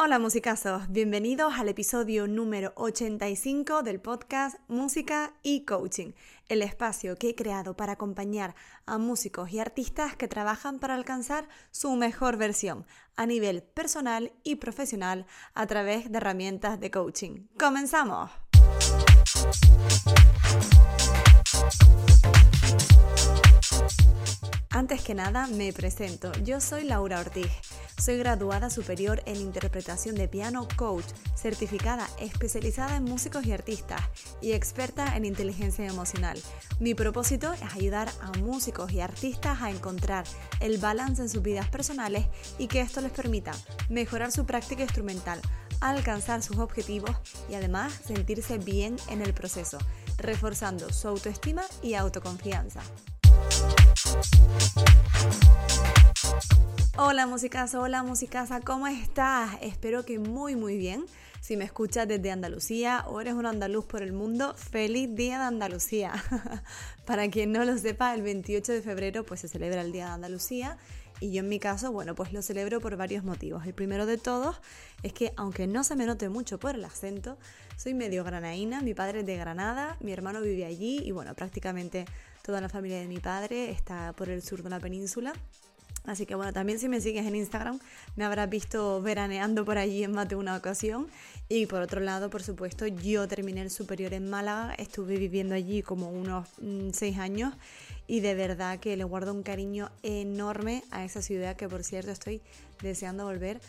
Hola musicazos, bienvenidos al episodio número 85 del podcast Música y Coaching, el espacio que he creado para acompañar a músicos y artistas que trabajan para alcanzar su mejor versión a nivel personal y profesional a través de herramientas de coaching. ¡Comenzamos! Antes que nada, me presento. Yo soy Laura Ortiz. Soy graduada superior en interpretación de piano coach, certificada especializada en músicos y artistas y experta en inteligencia emocional. Mi propósito es ayudar a músicos y artistas a encontrar el balance en sus vidas personales y que esto les permita mejorar su práctica instrumental, alcanzar sus objetivos y además sentirse bien en el proceso, reforzando su autoestima y autoconfianza. Hola musicazo, hola musicaza, ¿cómo estás? Espero que muy muy bien. Si me escuchas desde Andalucía o eres un andaluz por el mundo, feliz día de Andalucía. Para quien no lo sepa, el 28 de febrero pues se celebra el día de Andalucía y yo en mi caso, bueno, pues lo celebro por varios motivos. El primero de todos es que aunque no se me note mucho por el acento, soy medio granaína, mi padre es de Granada, mi hermano vive allí y bueno, prácticamente Toda la familia de mi padre está por el sur de la península. Así que bueno, también si me sigues en Instagram me habrás visto veraneando por allí en más de una ocasión. Y por otro lado, por supuesto, yo terminé el superior en Málaga, estuve viviendo allí como unos mm, seis años y de verdad que le guardo un cariño enorme a esa ciudad que por cierto estoy deseando volver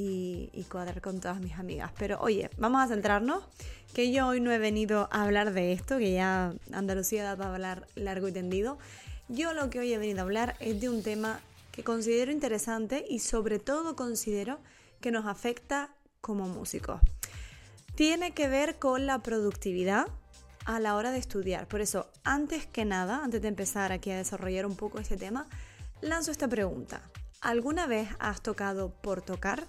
y, cuadrar con todas mis amigas. Pero oye, vamos a centrarnos que yo hoy no he venido a hablar de esto, que ya Andalucía da para hablar largo y tendido. Yo lo que hoy he venido a hablar es de un tema que considero interesante y sobre todo considero que nos afecta como músicos. Tiene que ver con la productividad a la hora de estudiar. Por eso, antes que nada, antes de empezar aquí a desarrollar un poco este tema, lanzo esta pregunta. ¿Alguna vez has tocado por tocar?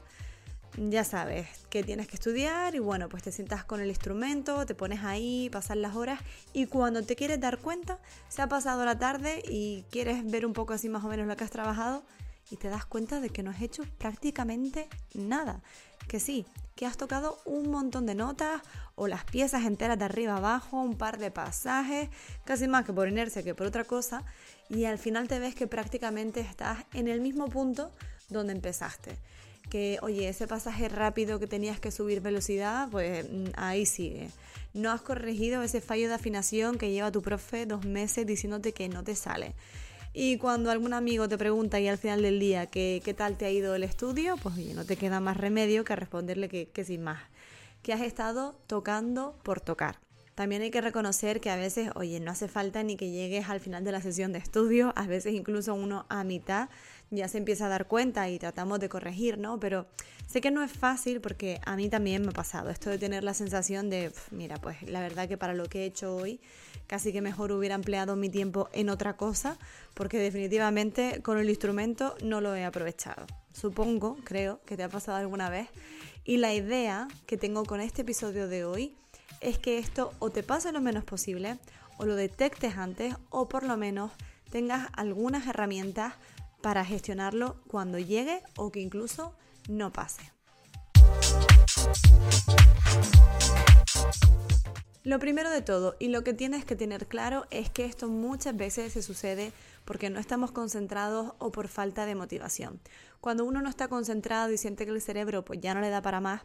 Ya sabes que tienes que estudiar y bueno, pues te sientas con el instrumento, te pones ahí, pasan las horas y cuando te quieres dar cuenta, se ha pasado la tarde y quieres ver un poco así más o menos lo que has trabajado y te das cuenta de que no has hecho prácticamente nada. Que sí, que has tocado un montón de notas o las piezas enteras de arriba abajo, un par de pasajes, casi más que por inercia que por otra cosa, y al final te ves que prácticamente estás en el mismo punto donde empezaste que, oye, ese pasaje rápido que tenías que subir velocidad, pues mm, ahí sigue. No has corregido ese fallo de afinación que lleva tu profe dos meses diciéndote que no te sale. Y cuando algún amigo te pregunta y al final del día qué, qué tal te ha ido el estudio, pues oye, no te queda más remedio que responderle que, que sin más. Que has estado tocando por tocar. También hay que reconocer que a veces, oye, no hace falta ni que llegues al final de la sesión de estudio, a veces incluso uno a mitad ya se empieza a dar cuenta y tratamos de corregir, ¿no? Pero sé que no es fácil porque a mí también me ha pasado esto de tener la sensación de, mira, pues la verdad que para lo que he hecho hoy, casi que mejor hubiera empleado mi tiempo en otra cosa, porque definitivamente con el instrumento no lo he aprovechado. Supongo, creo, que te ha pasado alguna vez. Y la idea que tengo con este episodio de hoy es que esto o te pase lo menos posible, o lo detectes antes, o por lo menos tengas algunas herramientas para gestionarlo cuando llegue o que incluso no pase. Lo primero de todo y lo que tienes que tener claro es que esto muchas veces se sucede porque no estamos concentrados o por falta de motivación. Cuando uno no está concentrado y siente que el cerebro pues ya no le da para más,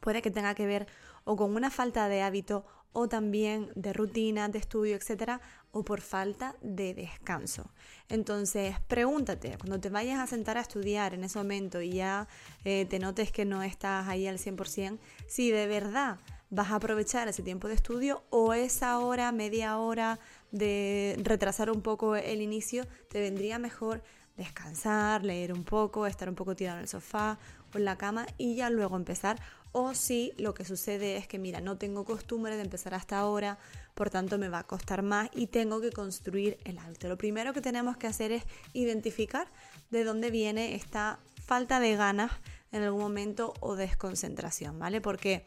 puede que tenga que ver o con una falta de hábito o también de rutina, de estudio, etcétera, o por falta de descanso. Entonces, pregúntate, cuando te vayas a sentar a estudiar en ese momento y ya eh, te notes que no estás ahí al 100%, si de verdad vas a aprovechar ese tiempo de estudio o esa hora, media hora de retrasar un poco el inicio, te vendría mejor descansar, leer un poco, estar un poco tirado en el sofá o en la cama y ya luego empezar o si lo que sucede es que, mira, no tengo costumbre de empezar hasta ahora, por tanto me va a costar más y tengo que construir el hábito. Lo primero que tenemos que hacer es identificar de dónde viene esta falta de ganas en algún momento o desconcentración, ¿vale? Porque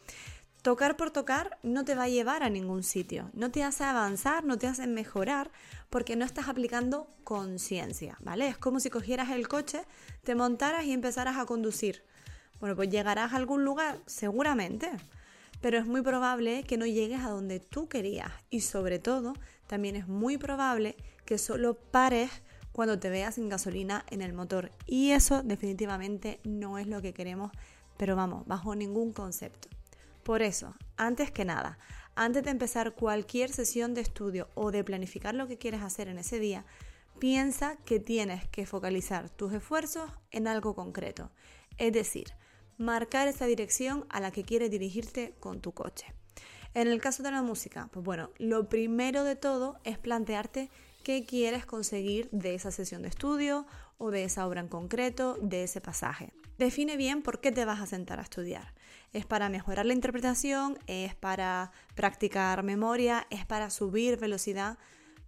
tocar por tocar no te va a llevar a ningún sitio, no te hace avanzar, no te hace mejorar porque no estás aplicando conciencia, ¿vale? Es como si cogieras el coche, te montaras y empezaras a conducir Bueno, pues llegarás a algún lugar, seguramente, pero es muy probable que no llegues a donde tú querías y sobre todo también es muy probable que solo pares cuando te veas sin gasolina en el motor y eso definitivamente no es lo que queremos, pero vamos, bajo ningún concepto. Por eso, antes que nada, antes de empezar cualquier sesión de estudio o de planificar lo que quieres hacer en ese día, piensa que tienes que focalizar tus esfuerzos en algo concreto. Es decir, marcar esa dirección a la que quieres dirigirte con tu coche. En el caso de la música, pues bueno, lo primero de todo es plantearte qué quieres conseguir de esa sesión de estudio o de esa obra en concreto, de ese pasaje. Define bien por qué te vas a sentar a estudiar. ¿Es para mejorar la interpretación? ¿Es para practicar memoria? ¿Es para subir velocidad?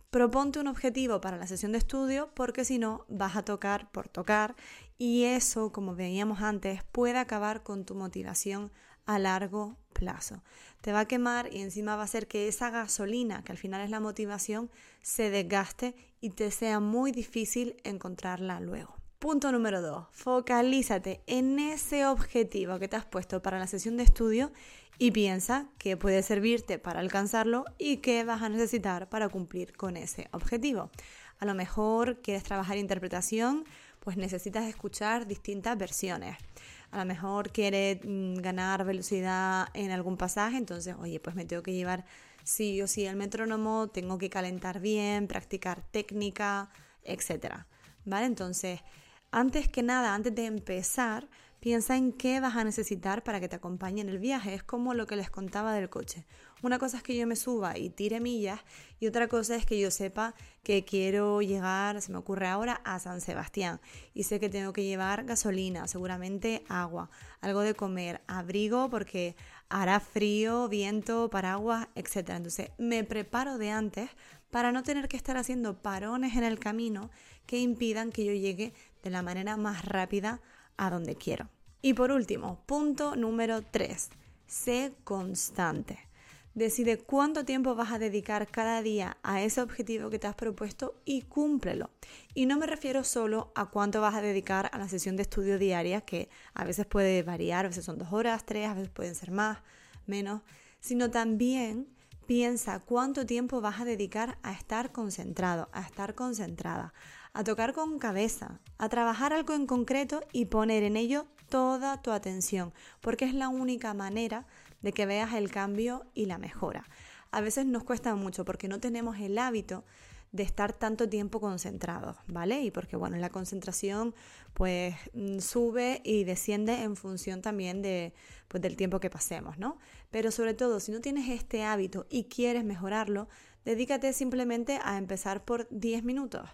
Proponte un objetivo para la sesión de estudio porque si no vas a tocar por tocar y eso, como veíamos antes, puede acabar con tu motivación a largo plazo. Te va a quemar y encima va a hacer que esa gasolina, que al final es la motivación, se desgaste y te sea muy difícil encontrarla luego. Punto número 2. Focalízate en ese objetivo que te has puesto para la sesión de estudio y piensa que puede servirte para alcanzarlo y qué vas a necesitar para cumplir con ese objetivo. A lo mejor quieres trabajar interpretación, pues necesitas escuchar distintas versiones. A lo mejor quieres mm, ganar velocidad en algún pasaje, entonces, oye, pues me tengo que llevar sí o sí el metrónomo, tengo que calentar bien, practicar técnica, etc. ¿Vale? Entonces, antes que nada, antes de empezar, Piensa en qué vas a necesitar para que te acompañe en el viaje. Es como lo que les contaba del coche. Una cosa es que yo me suba y tire millas y otra cosa es que yo sepa que quiero llegar, se me ocurre ahora, a San Sebastián y sé que tengo que llevar gasolina, seguramente agua, algo de comer, abrigo porque hará frío, viento, paraguas, etc. Entonces me preparo de antes para no tener que estar haciendo parones en el camino que impidan que yo llegue de la manera más rápida a donde quiero. Y por último, punto número 3. Sé constante. Decide cuánto tiempo vas a dedicar cada día a ese objetivo que te has propuesto y cúmplelo. Y no me refiero solo a cuánto vas a dedicar a la sesión de estudio diaria, que a veces puede variar, a veces son dos horas, tres, a veces pueden ser más, menos, sino también piensa cuánto tiempo vas a dedicar a estar concentrado, a estar concentrada, a tocar con cabeza, a trabajar algo en concreto y poner en ello toda tu atención, porque es la única manera de que veas el cambio y la mejora. A veces nos cuesta mucho porque no tenemos el hábito de estar tanto tiempo concentrados, ¿vale? Y porque, bueno, la concentración pues mm, sube y desciende en función también de, pues, del tiempo que pasemos, ¿no? Pero sobre todo, si no tienes este hábito y quieres mejorarlo, dedícate simplemente a empezar por 10 minutos.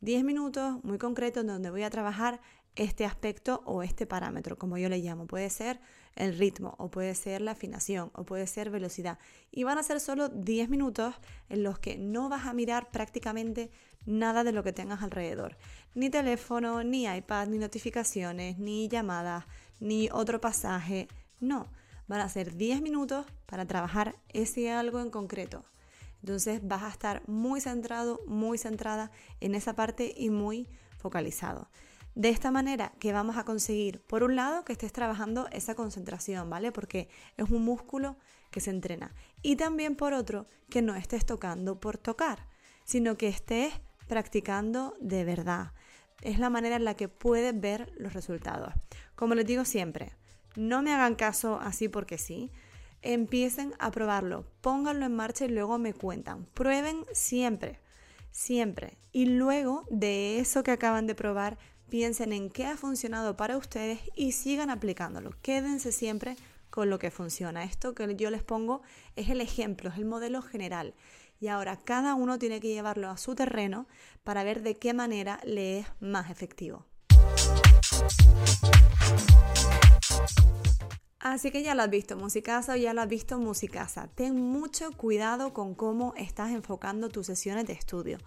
10 minutos muy concretos donde voy a trabajar este aspecto o este parámetro, como yo le llamo. Puede ser el ritmo, o puede ser la afinación, o puede ser velocidad. Y van a ser solo 10 minutos en los que no vas a mirar prácticamente nada de lo que tengas alrededor. Ni teléfono, ni iPad, ni notificaciones, ni llamadas, ni otro pasaje. No, van a ser 10 minutos para trabajar ese algo en concreto. Entonces vas a estar muy centrado, muy centrada en esa parte y muy focalizado. De esta manera, que vamos a conseguir? Por un lado, que estés trabajando esa concentración, ¿vale? Porque es un músculo que se entrena. Y también por otro, que no estés tocando por tocar, sino que estés practicando de verdad. Es la manera en la que puedes ver los resultados. Como les digo siempre, no me hagan caso así porque sí empiecen a probarlo, pónganlo en marcha y luego me cuentan. Prueben siempre, siempre. Y luego de eso que acaban de probar, piensen en qué ha funcionado para ustedes y sigan aplicándolo. Quédense siempre con lo que funciona. Esto que yo les pongo es el ejemplo, es el modelo general. Y ahora cada uno tiene que llevarlo a su terreno para ver de qué manera le es más efectivo. Así que ya lo has visto, musicasa o ya lo has visto, musicasa. Ten mucho cuidado con cómo estás enfocando tus sesiones de estudio.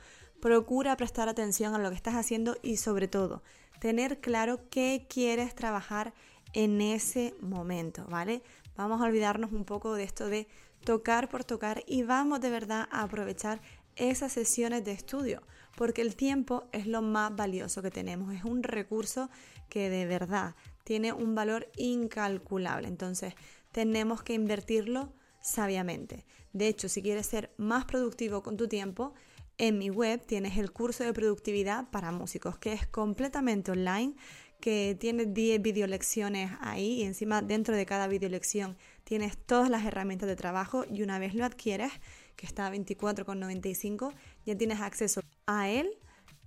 Procura prestar atención a lo que estás haciendo y sobre todo, tener claro qué quieres trabajar en ese momento, ¿vale? Vamos a olvidarnos un poco de esto de tocar por tocar y vamos de verdad a aprovechar esas sesiones de estudio, porque el tiempo es lo más valioso que tenemos, es un recurso que de verdad tiene un valor incalculable. Entonces, tenemos que invertirlo sabiamente. De hecho, si quieres ser más productivo con tu tiempo, en mi web tienes el curso de productividad para músicos, que es completamente online, que tiene 10 videolecciones ahí y encima dentro de cada videolección tienes todas las herramientas de trabajo y una vez lo adquieres, que está a 24,95, ya tienes acceso a él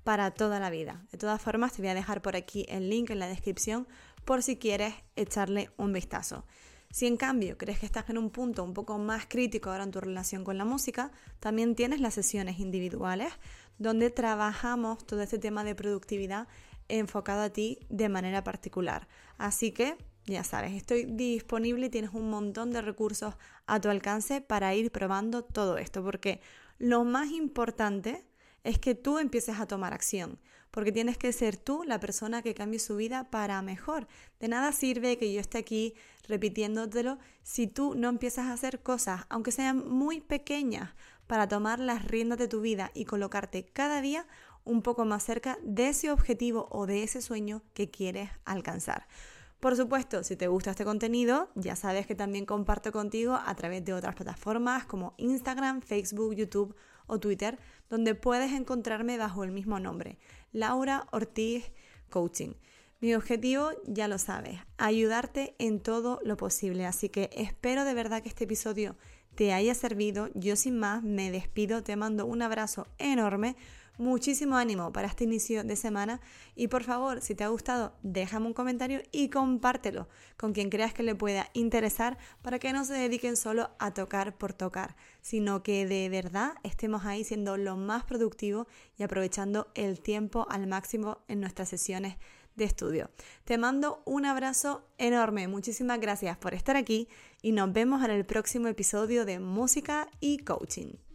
para toda la vida. De todas formas, te voy a dejar por aquí el link en la descripción por si quieres echarle un vistazo. Si en cambio crees que estás en un punto un poco más crítico ahora en tu relación con la música, también tienes las sesiones individuales donde trabajamos todo este tema de productividad enfocado a ti de manera particular. Así que ya sabes, estoy disponible y tienes un montón de recursos a tu alcance para ir probando todo esto, porque lo más importante es que tú empieces a tomar acción, porque tienes que ser tú la persona que cambie su vida para mejor. De nada sirve que yo esté aquí repitiéndotelo si tú no empiezas a hacer cosas, aunque sean muy pequeñas, para tomar las riendas de tu vida y colocarte cada día un poco más cerca de ese objetivo o de ese sueño que quieres alcanzar. Por supuesto, si te gusta este contenido, ya sabes que también comparto contigo a través de otras plataformas como Instagram, Facebook, YouTube o Twitter, donde puedes encontrarme bajo el mismo nombre, Laura Ortiz Coaching. Mi objetivo, ya lo sabes, ayudarte en todo lo posible, así que espero de verdad que este episodio te haya servido. Yo sin más me despido, te mando un abrazo enorme muchísimo ánimo para este inicio de semana y por favor, si te ha gustado, déjame un comentario y compártelo con quien creas que le pueda interesar para que no se dediquen solo a tocar por tocar, sino que de verdad estemos ahí siendo lo más productivo y aprovechando el tiempo al máximo en nuestras sesiones de estudio. Te mando un abrazo enorme, muchísimas gracias por estar aquí y nos vemos en el próximo episodio de Música y Coaching.